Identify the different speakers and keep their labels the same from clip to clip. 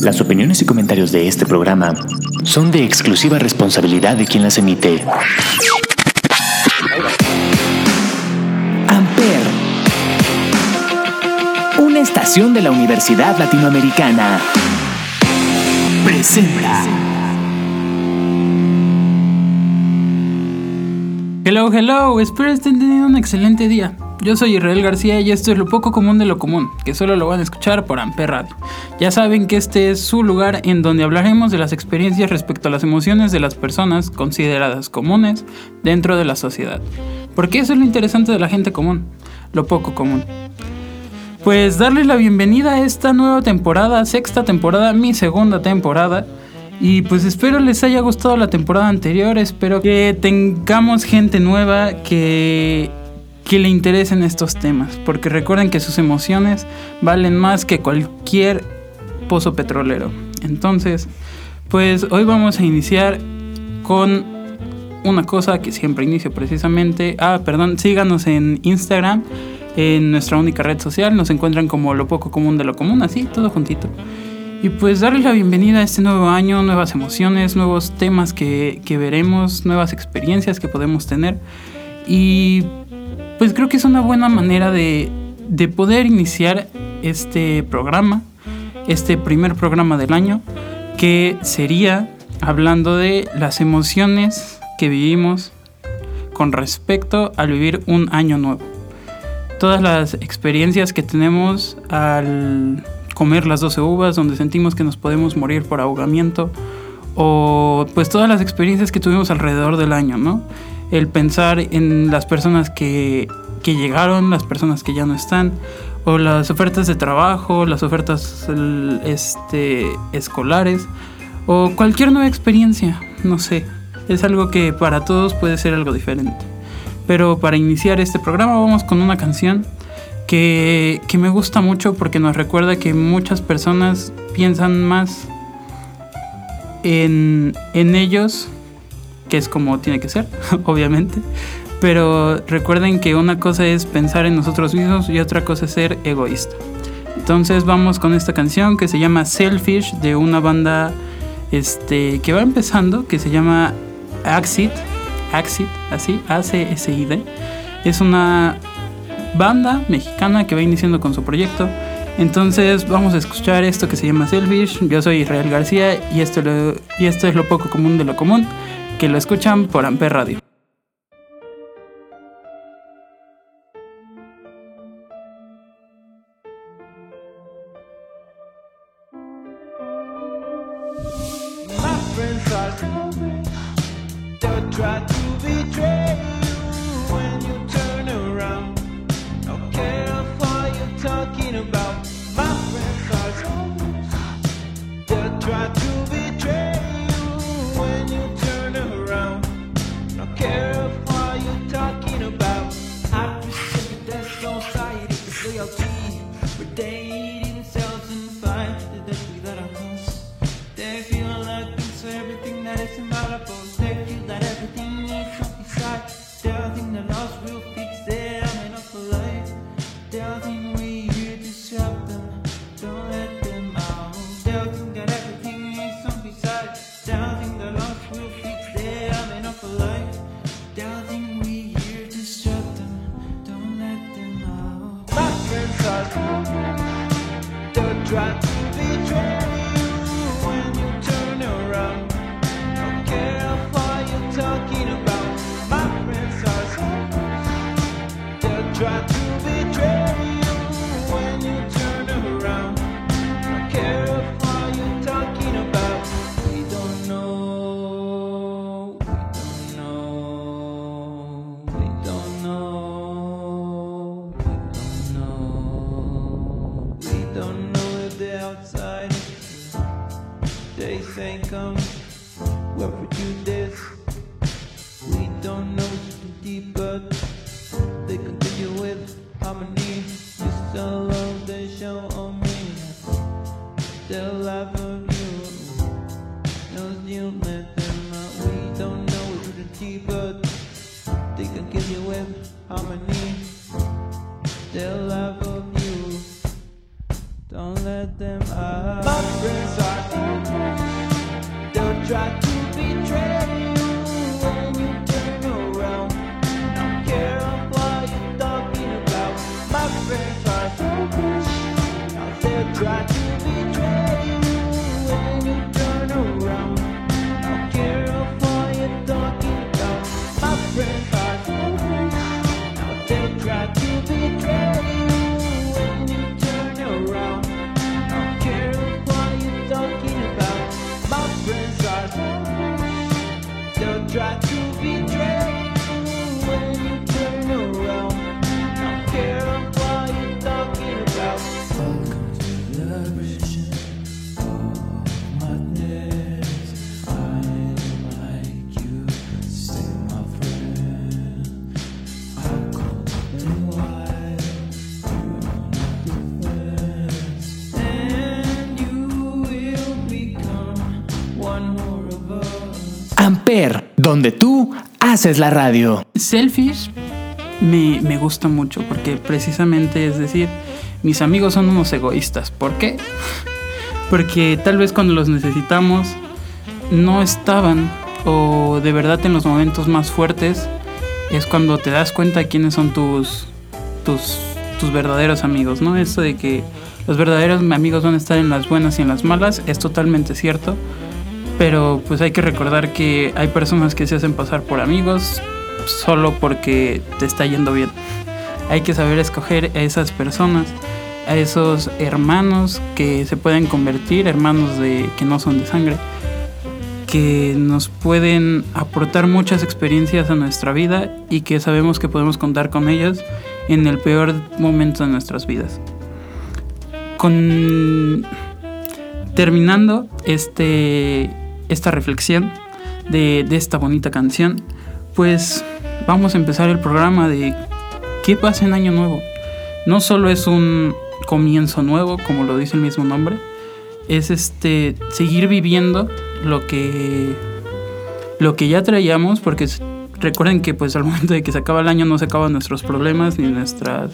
Speaker 1: Las opiniones y comentarios de este programa son de exclusiva responsabilidad de quien las emite. Amper, una estación de la Universidad Latinoamericana, presenta.
Speaker 2: Hello, hello, espero estén teniendo un excelente día. Yo soy Israel García y esto es lo poco común de lo común, que solo lo van a escuchar por Amper Radio. Ya saben que este es su lugar en donde hablaremos de las experiencias respecto a las emociones de las personas consideradas comunes dentro de la sociedad. Porque eso es lo interesante de la gente común, lo poco común. Pues darles la bienvenida a esta nueva temporada, sexta temporada, mi segunda temporada. Y pues espero les haya gustado la temporada anterior, espero que tengamos gente nueva que que le interesen estos temas, porque recuerden que sus emociones valen más que cualquier pozo petrolero. Entonces, pues hoy vamos a iniciar con una cosa que siempre inicio precisamente. Ah, perdón, síganos en Instagram, en nuestra única red social, nos encuentran como lo poco común de lo común, así, todo juntito. Y pues darles la bienvenida a este nuevo año, nuevas emociones, nuevos temas que, que veremos, nuevas experiencias que podemos tener. Y pues creo que es una buena manera de, poder iniciar este programa, este primer programa del año, que sería hablando de las emociones que vivimos con respecto al vivir un año nuevo. Todas las experiencias que tenemos al comer las 12 uvas, donde sentimos que nos podemos morir por ahogamiento, o pues todas las experiencias que tuvimos alrededor del año, ¿no? El pensar en las personas que, que llegaron, las personas que ya no están, o las ofertas de trabajo, las ofertas este, escolares, o cualquier nueva experiencia, no sé. Es algo que para todos puede ser algo diferente. Pero para iniciar este programa vamos con una canción que, que me gusta mucho porque nos recuerda que muchas personas piensan más en, en ellos que es como tiene que ser, obviamente. Pero recuerden que una cosa es pensar en nosotros mismos y otra cosa es ser egoísta. Entonces vamos con esta canción que se llama Selfish de una banda este, que va empezando, que se llama Axit, Axit, así, A-C-S-I-D. Es una banda mexicana que va iniciando con su proyecto. Entonces vamos a escuchar esto que se llama Selfish. Yo soy Israel García y esto, y esto es lo poco común de lo común que lo escuchan por Amper Radio.
Speaker 3: the love they show on me, the love of you. No you let them out. We don't know it to the T, but they can give you with harmony. The love of you. Don't let them out. My friends are evil. Don't try They'll try to
Speaker 1: Amper, donde tú haces la radio.
Speaker 2: Selfish me, me gusta mucho porque precisamente es decir, mis amigos son unos egoístas. ¿Por qué? Porque tal vez cuando los necesitamos no estaban o de verdad en los momentos más fuertes es cuando te das cuenta quiénes son tus, tus, tus verdaderos amigos, ¿no? Eso de que los verdaderos amigos van a estar en las buenas y en las malas es totalmente cierto. Pero pues hay que recordar que hay personas que se hacen pasar por amigos solo porque te está yendo bien. Hay que saber escoger a esas personas, a esos hermanos que se pueden convertir, hermanos de que no son de sangre, que nos pueden aportar muchas experiencias a nuestra vida y que sabemos que podemos contar con ellos en el peor momento de nuestras vidas. Con terminando este, esta reflexión de, esta bonita canción, pues vamos a empezar el programa de qué pasa en Año Nuevo. No solo es un comienzo nuevo, como lo dice el mismo nombre, es este seguir viviendo lo que lo que ya traíamos, porque recuerden que pues al momento de que se acaba el año no se acaban nuestros problemas ni nuestras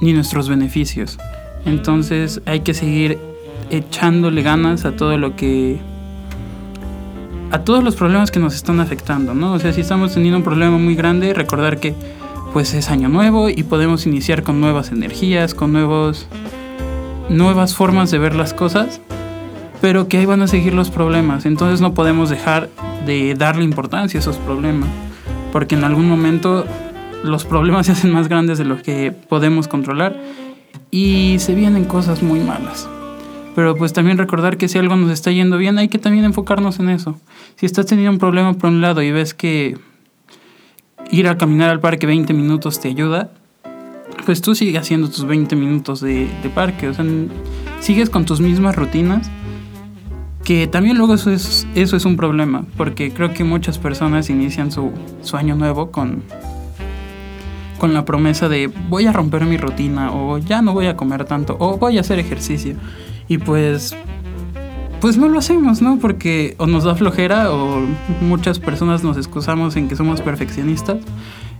Speaker 2: ni nuestros beneficios. Entonces hay que seguir echándole ganas a todo lo que a todos los problemas que nos están afectando, ¿no? O sea, si estamos teniendo un problema muy grande, recordar que pues es año nuevo y podemos iniciar con nuevas energías, con nuevos nuevas formas de ver las cosas, pero que ahí van a seguir los problemas, entonces no podemos dejar de darle importancia a esos problemas, porque en algún momento los problemas se hacen más grandes de lo que podemos controlar y se vienen cosas muy malas. Pero pues también recordar que si algo nos está yendo bien, hay que también enfocarnos en eso. Si estás teniendo un problema por un lado y ves que ir a caminar al parque 20 minutos te ayuda, pues tú sigue haciendo tus 20 minutos de, de parque. O sea, sigues con tus mismas rutinas. Que también luego eso es, eso es un problema, porque creo que muchas personas inician su, su año nuevo con, con la promesa de voy a romper mi rutina, o ya no voy a comer tanto, o voy a hacer ejercicio. Y pues, pues no lo hacemos, ¿no? Porque o nos da flojera, o muchas personas nos excusamos en que somos perfeccionistas.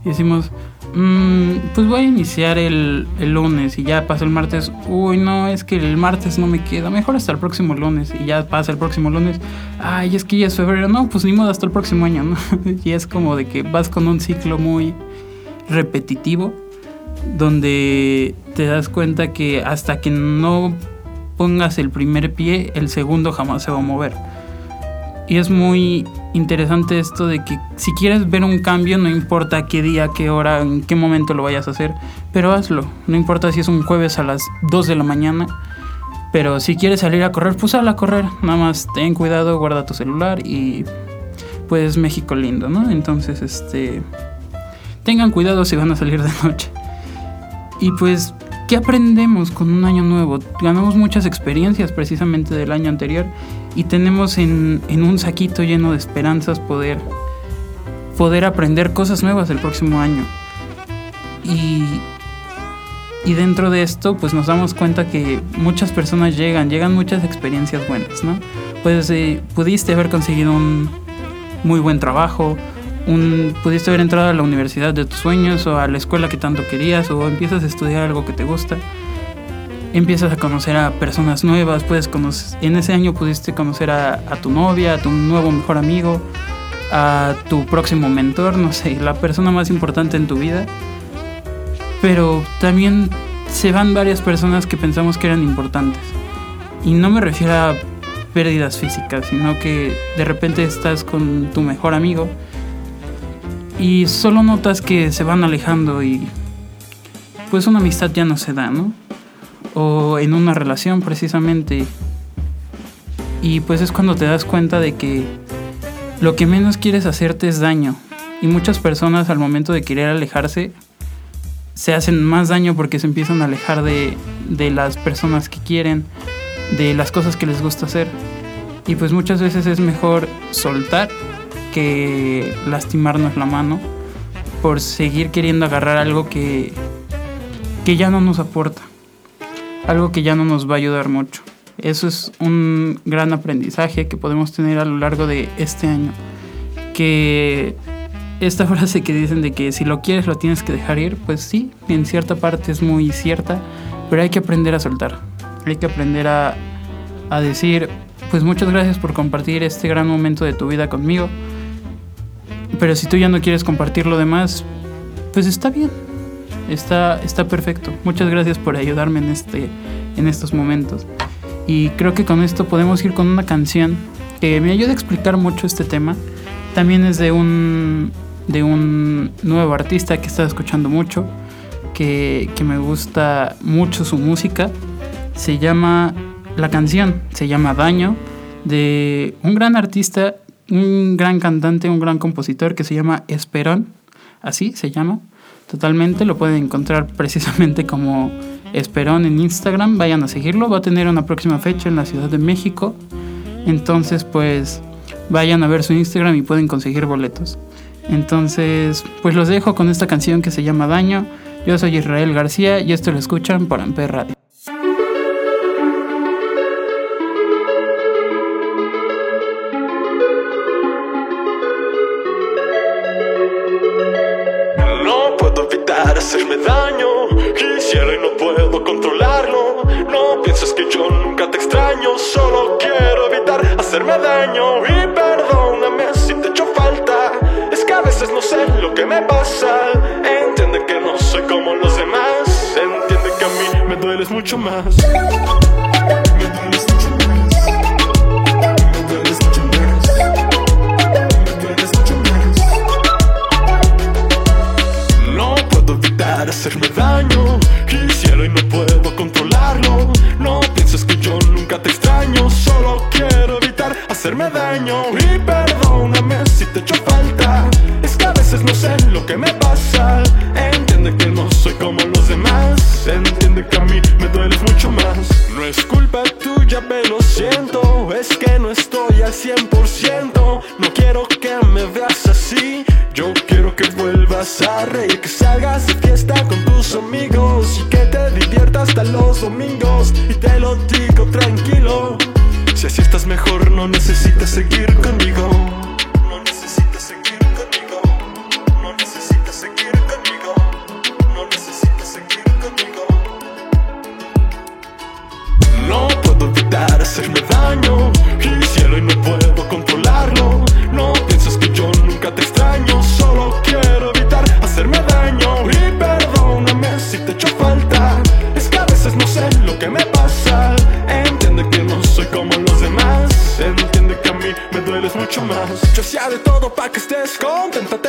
Speaker 2: Y decimos, "Mm, pues voy a iniciar el, el lunes y ya pasa el martes. Uy, no, es que el martes no me queda. Mejor hasta el próximo lunes. Y ya pasa el próximo lunes. Ay, es que ya es febrero. No, pues ni modo hasta el próximo año, ¿no? y es como de que vas con un ciclo muy repetitivo donde te das cuenta que hasta que no pongas el primer pie, el segundo jamás se va a mover. Y es muy interesante esto de que si quieres ver un cambio, no importa qué día, qué hora, en qué momento lo vayas a hacer, pero hazlo. No importa si es un jueves a las 2 de la mañana, pero si quieres salir a correr, pues sal a correr. Nada más ten cuidado, guarda tu celular y pues México lindo, ¿no? Entonces, este... Tengan cuidado si van a salir de noche. Y pues, ¿qué aprendemos con un año nuevo? Ganamos muchas experiencias precisamente del año anterior y tenemos en, un saquito lleno de esperanzas poder, poder aprender cosas nuevas el próximo año. Y, y dentro de esto, pues nos damos cuenta que muchas personas llegan, llegan muchas experiencias buenas, ¿no? Pues eh, pudiste haber conseguido un muy buen trabajo, un, pudiste haber entrado a la universidad de tus sueños o a la escuela que tanto querías o empiezas a estudiar algo que te gusta. empiezas a conocer a personas nuevas, puedes conocer, en ese año pudiste conocer a, a tu novia, a tu nuevo mejor amigo, a tu próximo mentor, no sé, la persona más importante en tu vida. Pero también se van varias personas que pensamos que eran importantes. Y no me refiero a pérdidas físicas, sino que de repente estás con tu mejor amigo y solo notas que se van alejando y pues una amistad ya no se da, ¿no? O en una relación precisamente. Y pues es cuando te das cuenta de que lo que menos quieres hacerte es daño. Y muchas personas al momento de querer alejarse se hacen más daño porque se empiezan a alejar de, de las personas que quieren, de las cosas que les gusta hacer. Y pues muchas veces es mejor soltar que lastimarnos la mano por seguir queriendo agarrar algo que, que ya no nos aporta, algo que ya no nos va a ayudar mucho. Eso es un gran aprendizaje que podemos tener a lo largo de este año. Que esta frase que dicen de que si lo quieres lo tienes que dejar ir, pues sí, en cierta parte es muy cierta, pero hay que aprender a soltar. Hay que aprender a, a decir, pues muchas gracias por compartir este gran momento de tu vida conmigo. Pero si tú ya no quieres compartir lo demás, pues está bien. Está, está perfecto. Muchas gracias por ayudarme en, este, en estos momentos. Y creo que con esto podemos ir con una canción que me ayuda a explicar mucho este tema. También es de un, de un nuevo artista que estaba escuchando mucho, que, que me gusta mucho su música. Se llama, la canción se llama Daño, de un gran artista, un gran cantante, un gran compositor que se llama Esperón, así se llama. Totalmente, lo pueden encontrar precisamente como Esperón en Instagram, vayan a seguirlo, va a tener una próxima fecha en la Ciudad de México. Entonces, pues vayan a ver su Instagram y pueden conseguir boletos. Entonces, pues los dejo con esta canción que se llama Daño. Yo soy Israel García y esto lo escuchan por Amper Radio.
Speaker 4: Hacerme daño. Y perdóname si te echo falta. Es que a veces no sé lo que me pasa. Lo que me pasa. Entiende que no soy como los demás. Entiende que a mí me dueles mucho más. Yo hacía de todo para que estés contenta.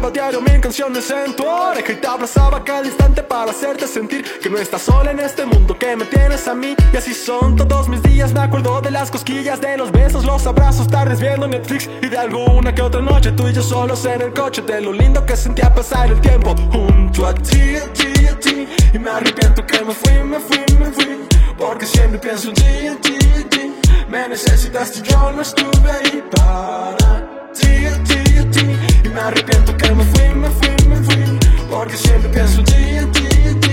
Speaker 4: Cantaba diario mil canciones en tu oreja y te abrazaba cada instante para hacerte sentir que no estás sola en este mundo que me tienes a mí. Y así son todos mis días. Me acuerdo de las cosquillas, de los besos, los abrazos, tardes viendo Netflix y de alguna que otra noche tú y yo solos en el coche. De lo lindo que sentía pasar el tiempo junto a ti, a ti, a ti. Y me arrepiento que me fui, me fui, me fui. Porque siempre pienso en ti, en ti, en ti. Me necesitaste, yo no estuve ahí para ti, a ti, me arrepiento que me fui, me fui, me fui. Porque siempre pienso en ti, en ti, en ti.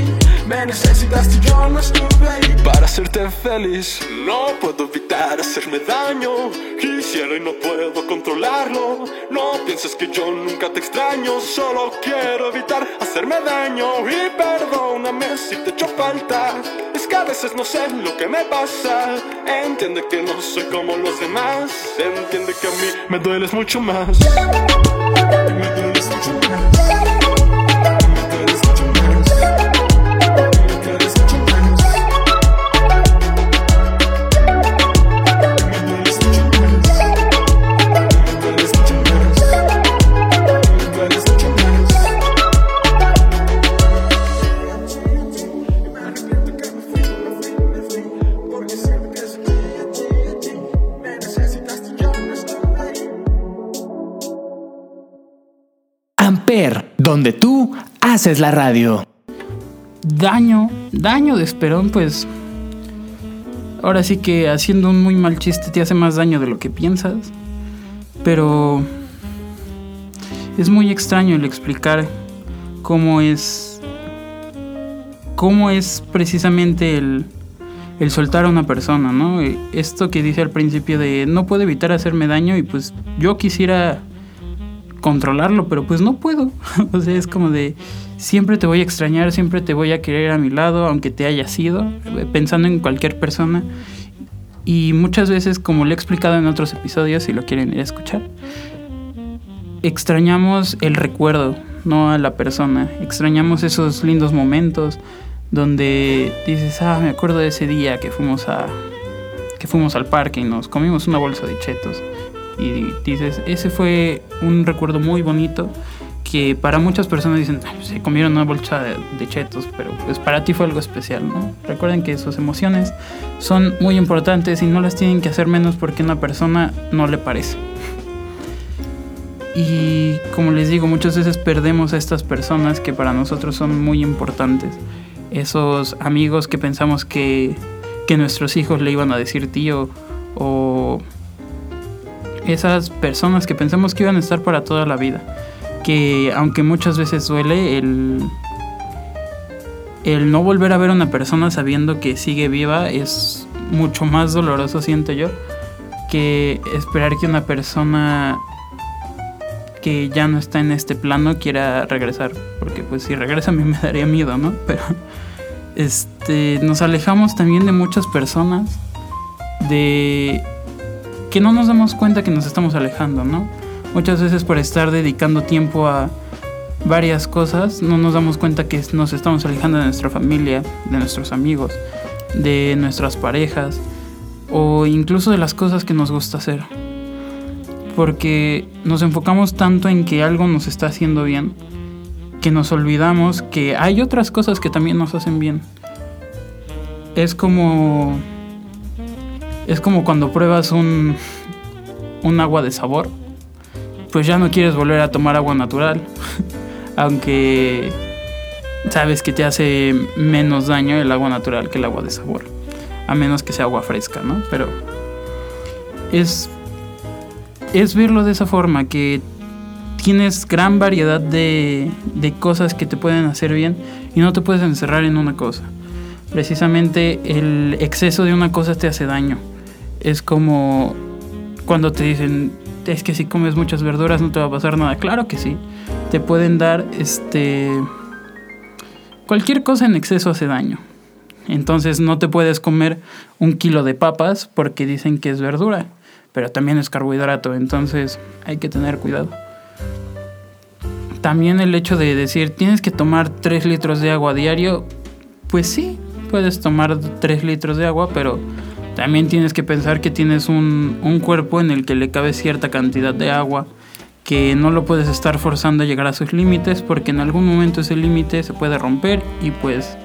Speaker 4: Me necesitaste y yo no estuve ahí para hacerte feliz. No puedo evitar hacerme daño. Quisiera y no puedo controlarlo. No pienses que yo nunca te extraño. Solo quiero evitar hacerme daño. Y perdóname si te echo falta. Es que a veces no sé lo que me pasa. Entiende que no soy como los demás. Entiende que a mí me dueles mucho más. Me dueles
Speaker 1: donde tú haces la radio.
Speaker 2: Daño, daño de Esperón, pues. Ahora sí que haciendo un muy mal chiste te hace más daño de lo que piensas. Pero. Es muy extraño el explicar cómo es. cómo es precisamente el. el soltar a una persona, ¿no? Esto que dice al principio de no puedo evitar hacerme daño y pues yo quisiera controlarlo, pero pues no puedo. o sea, es como de siempre te voy a extrañar, siempre te voy a querer a mi lado, aunque te haya sido, eh, pensando en cualquier persona. Y muchas veces, como le he explicado en otros episodios, si lo quieren ir a escuchar, extrañamos el recuerdo, no a la persona. Extrañamos esos lindos momentos donde dices, ah, me acuerdo de ese día que fuimos a que fuimos al parque y nos comimos una bolsa de chetos. Y dices, ese fue un recuerdo muy bonito que para muchas personas dicen, "Ay, pues, se comieron una bolsa de, chetos, pero pues para ti fue algo especial. Recuerden que sus emociones son muy importantes y no las tienen que hacer menos porque a una persona no le parece. Y como les digo, muchas veces perdemos a estas personas que para nosotros son muy importantes. Esos amigos que pensamos que, que nuestros hijos le iban a decir tío o esas personas que pensamos que iban a estar para toda la vida. Que aunque muchas veces duele el, el no volver a ver a una persona sabiendo que sigue viva es mucho más doloroso, siento yo, que esperar que una persona que ya no está en este plano quiera regresar. Porque pues si regresa a mí me daría miedo, ¿no? Pero este, nos alejamos también de muchas personas. De que no nos damos cuenta que nos estamos alejando, ¿no? Muchas veces por estar dedicando tiempo a varias cosas, no nos damos cuenta que nos estamos alejando de nuestra familia, de nuestros amigos, de nuestras parejas o incluso de las cosas que nos gusta hacer. Porque nos enfocamos tanto en que algo nos está haciendo bien que nos olvidamos que hay otras cosas que también nos hacen bien. Es como es como cuando pruebas un un agua de sabor, pues ya no quieres volver a tomar agua natural, aunque sabes que te hace menos daño el agua natural que el agua de sabor, a menos que sea agua fresca, ¿no? Pero es es verlo de esa forma que tienes gran variedad de, de cosas que te pueden hacer bien y no te puedes encerrar en una cosa. Precisamente el exceso de una cosa te hace daño. Es como cuando te dicen, es que si comes muchas verduras no te va a pasar nada. Claro que sí. Te pueden dar este cualquier cosa en exceso hace daño. Entonces no te puedes comer un kilo de papas porque dicen que es verdura, pero también es carbohidrato, entonces hay que tener cuidado. También el hecho de decir tienes que tomar 3 litros de agua diario, pues sí, puedes tomar 3 litros de agua, pero también tienes que pensar que tienes un, un cuerpo en el que le cabe cierta cantidad de agua, que no lo puedes estar forzando a llegar a sus límites porque en algún momento ese límite se puede romper y pues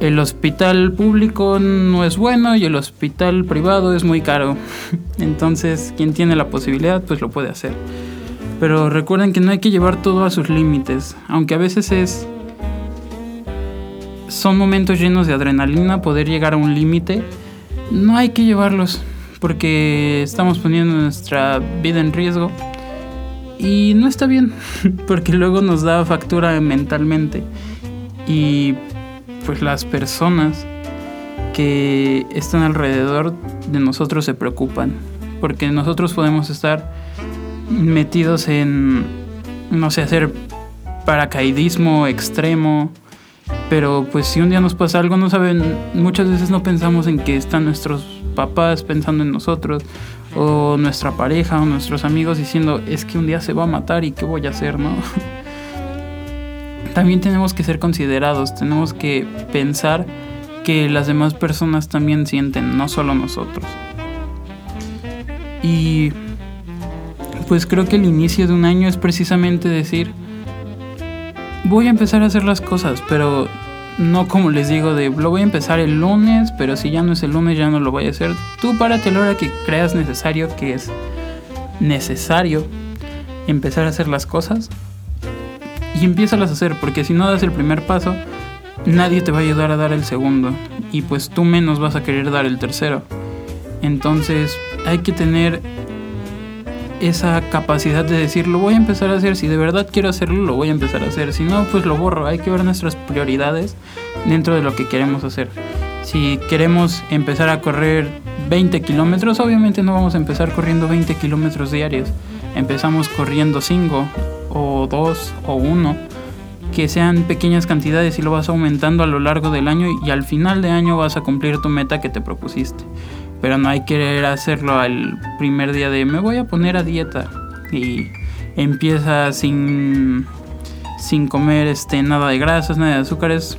Speaker 2: el hospital público no es bueno y el hospital privado es muy caro. Entonces, quien tiene la posibilidad, pues lo puede hacer. Pero recuerden que no hay que llevar todo a sus límites, aunque a veces es son momentos llenos de adrenalina poder llegar a un límite. No hay que llevarlos porque estamos poniendo nuestra vida en riesgo y no está bien porque luego nos da factura mentalmente y pues las personas que están alrededor de nosotros se preocupan. Porque nosotros podemos estar metidos en, no sé, hacer paracaidismo extremo. Pero pues si un día nos pasa algo, no saben, muchas veces no pensamos en que están nuestros papás pensando en nosotros, o nuestra pareja, o nuestros amigos diciendo, es que un día se va a matar y qué voy a hacer, ¿no? También tenemos que ser considerados, tenemos que pensar que las demás personas también sienten, no solo nosotros. Y pues creo que el inicio de un año es precisamente decir, voy a empezar a hacer las cosas, pero no como les digo de lo voy a empezar el lunes, pero si ya no es el lunes ya no lo voy a hacer. Tú párate la hora que creas necesario, que es necesario empezar a hacer las cosas y empiézalas a hacer, porque si no das el primer paso, nadie te va a ayudar a dar el segundo y pues tú menos vas a querer dar el tercero. Entonces hay que tener esa capacidad de decir, lo voy a empezar a hacer, si de verdad quiero hacerlo, lo voy a empezar a hacer, si no, pues lo borro, hay que ver nuestras prioridades dentro de lo que queremos hacer. Si queremos empezar a correr 20 kilómetros, obviamente no vamos a empezar corriendo 20 kilómetros diarios, empezamos corriendo 5 o 2 o 1, que sean pequeñas cantidades y lo vas aumentando a lo largo del año y al final de año vas a cumplir tu meta que te propusiste pero no hay que querer hacerlo al primer día de me voy a poner a dieta y empieza sin sin comer este nada de grasas, nada de azúcares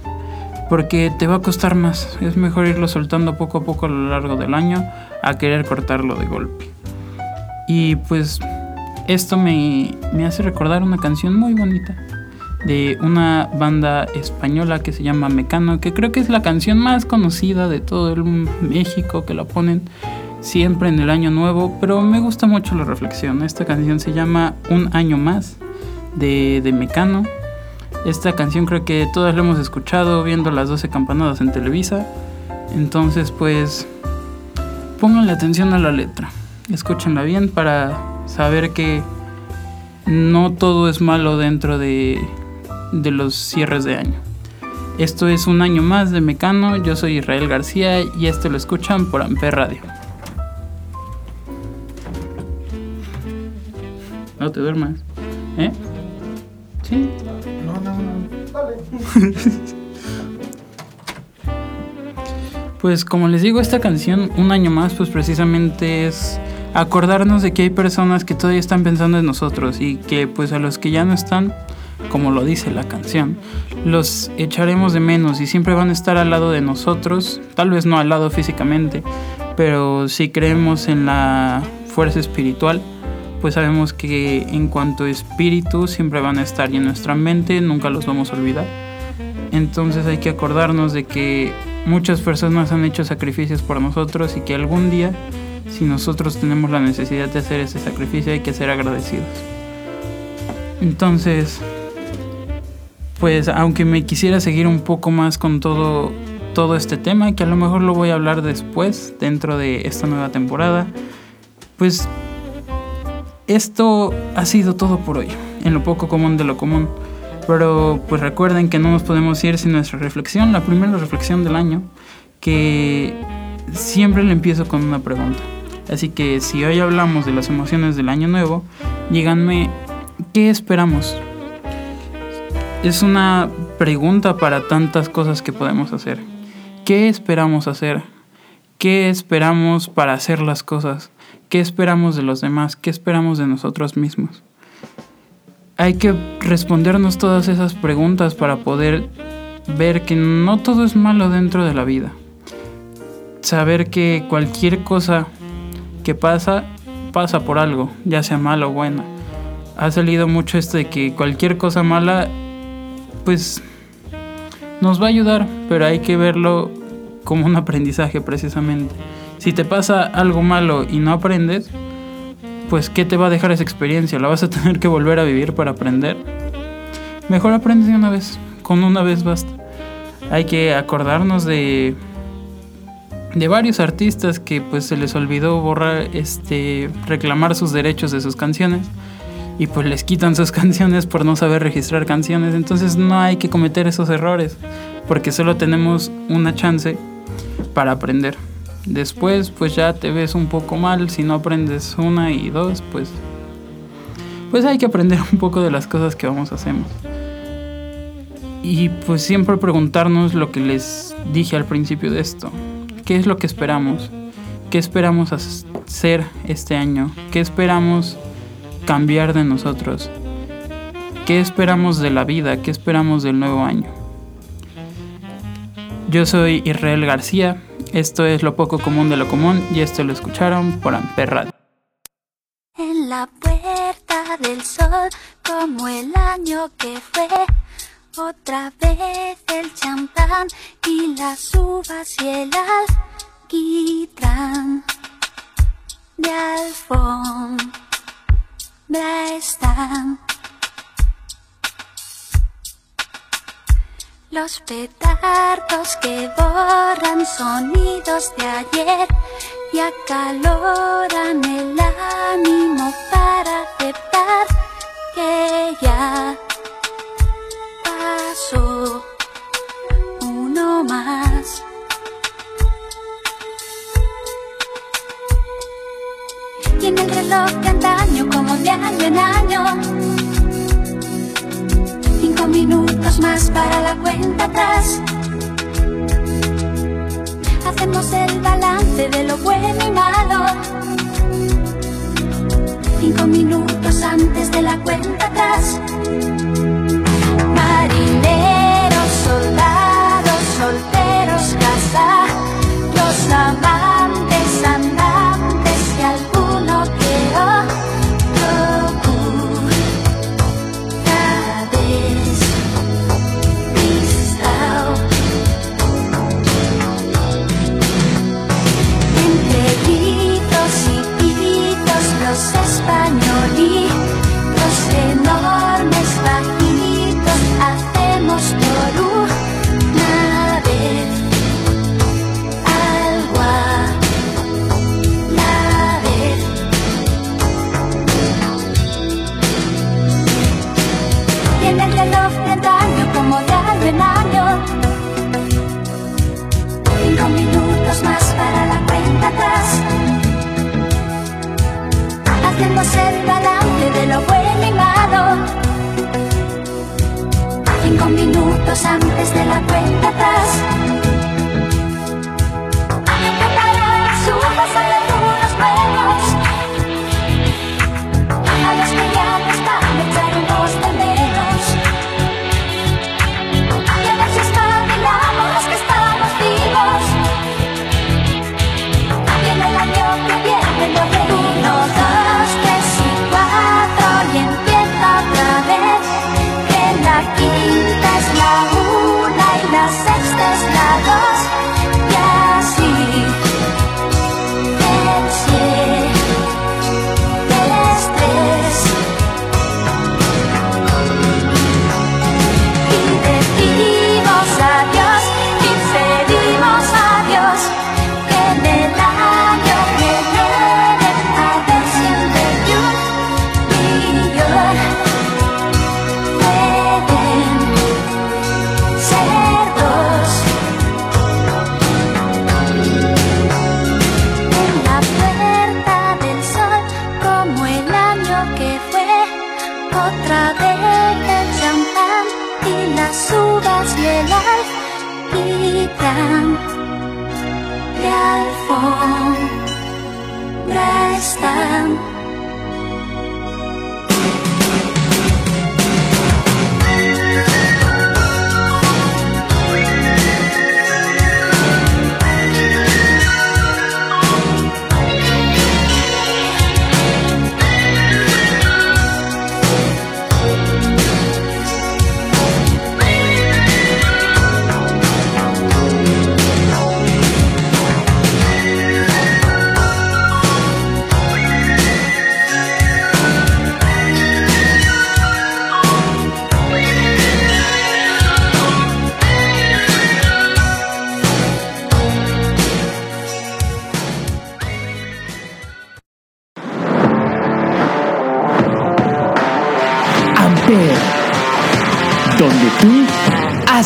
Speaker 2: porque te va a costar más. Es mejor irlo soltando poco a poco a lo largo del año a querer cortarlo de golpe. Y pues esto me, me hace recordar una canción muy bonita de una banda española que se llama Mecano, que creo que es la canción más conocida de todo el México, que la ponen siempre en el año nuevo, pero me gusta mucho la reflexión. Esta canción se llama Un año más de, de Mecano. Esta canción creo que todas la hemos escuchado viendo las 12 campanadas en Televisa. Entonces pues pónganle atención a la letra. Escúchenla bien para saber que no todo es malo dentro de de los cierres de año. Esto es un año más de Mecano, yo soy Israel García y esto lo escuchan por Amper Radio. No te duermas. ¿Eh? Sí.
Speaker 5: No, no, no. Dale.
Speaker 2: Pues como les digo, esta canción, un año más, pues precisamente es acordarnos de que hay personas que todavía están pensando en nosotros y que pues a los que ya no están, como lo dice la canción, los echaremos de menos y siempre van a estar al lado de nosotros, tal vez no al lado físicamente, pero si creemos en la fuerza espiritual, pues sabemos que en cuanto a espíritu siempre van a estar y en nuestra mente nunca los vamos a olvidar. Entonces hay que acordarnos de que muchas personas han hecho sacrificios por nosotros y que algún día, si nosotros tenemos la necesidad de hacer ese sacrificio, hay que ser agradecidos. Entonces, pues aunque me quisiera seguir un poco más con todo, todo este tema, que a lo mejor lo voy a hablar después, dentro de esta nueva temporada, pues esto ha sido todo por hoy, en lo poco común de lo común. Pero pues recuerden que no nos podemos ir sin nuestra reflexión, la primera reflexión del año, que siempre le empiezo con una pregunta. Así que si hoy hablamos de las emociones del año nuevo, díganme, ¿qué esperamos? Es una pregunta para tantas cosas que podemos hacer. ¿Qué esperamos hacer? ¿Qué esperamos para hacer las cosas? ¿Qué esperamos de los demás? ¿Qué esperamos de nosotros mismos? Hay que respondernos todas esas preguntas para poder ver que no todo es malo dentro de la vida. Saber que cualquier cosa que pasa, pasa por algo, ya sea malo o buena. Ha salido mucho esto de que cualquier cosa mala, pues nos va a ayudar, pero hay que verlo como un aprendizaje precisamente. Si te pasa algo malo y no aprendes, pues ¿qué te va a dejar esa experiencia? ¿La vas a tener que volver a vivir para aprender? Mejor aprendes de una vez, con una vez basta. Hay que acordarnos de de varios artistas que pues se les olvidó borrar este reclamar sus derechos de sus canciones y pues les quitan sus canciones por no saber registrar canciones. Entonces no hay que cometer esos errores porque solo tenemos una chance para aprender. Después pues ya te ves un poco mal si no aprendes una y dos pues pues hay que aprender un poco de las cosas que vamos hacer. Y pues siempre preguntarnos lo que les dije al principio de esto. ¿Qué es lo que esperamos? ¿Qué esperamos hacer este año? ¿Qué esperamos cambiar de nosotros? ¿Qué esperamos de la vida? ¿Qué esperamos del nuevo año? Yo soy Israel García, esto es Lo Poco Común de lo Común y esto lo escucharon por Amper Radio.
Speaker 6: En la puerta del sol, como el año que fue, otra vez el champán y las uvas y el alquitrán de alfombra están. Los petardos que borran sonidos de ayer y acaloran el ánimo para aceptar que ya pasó uno más. En el reloj de antaño, como de año en año, cinco minutos más para la cuenta atrás. Hacemos el balance de lo bueno y malo. Cinco minutos antes de la cuenta atrás.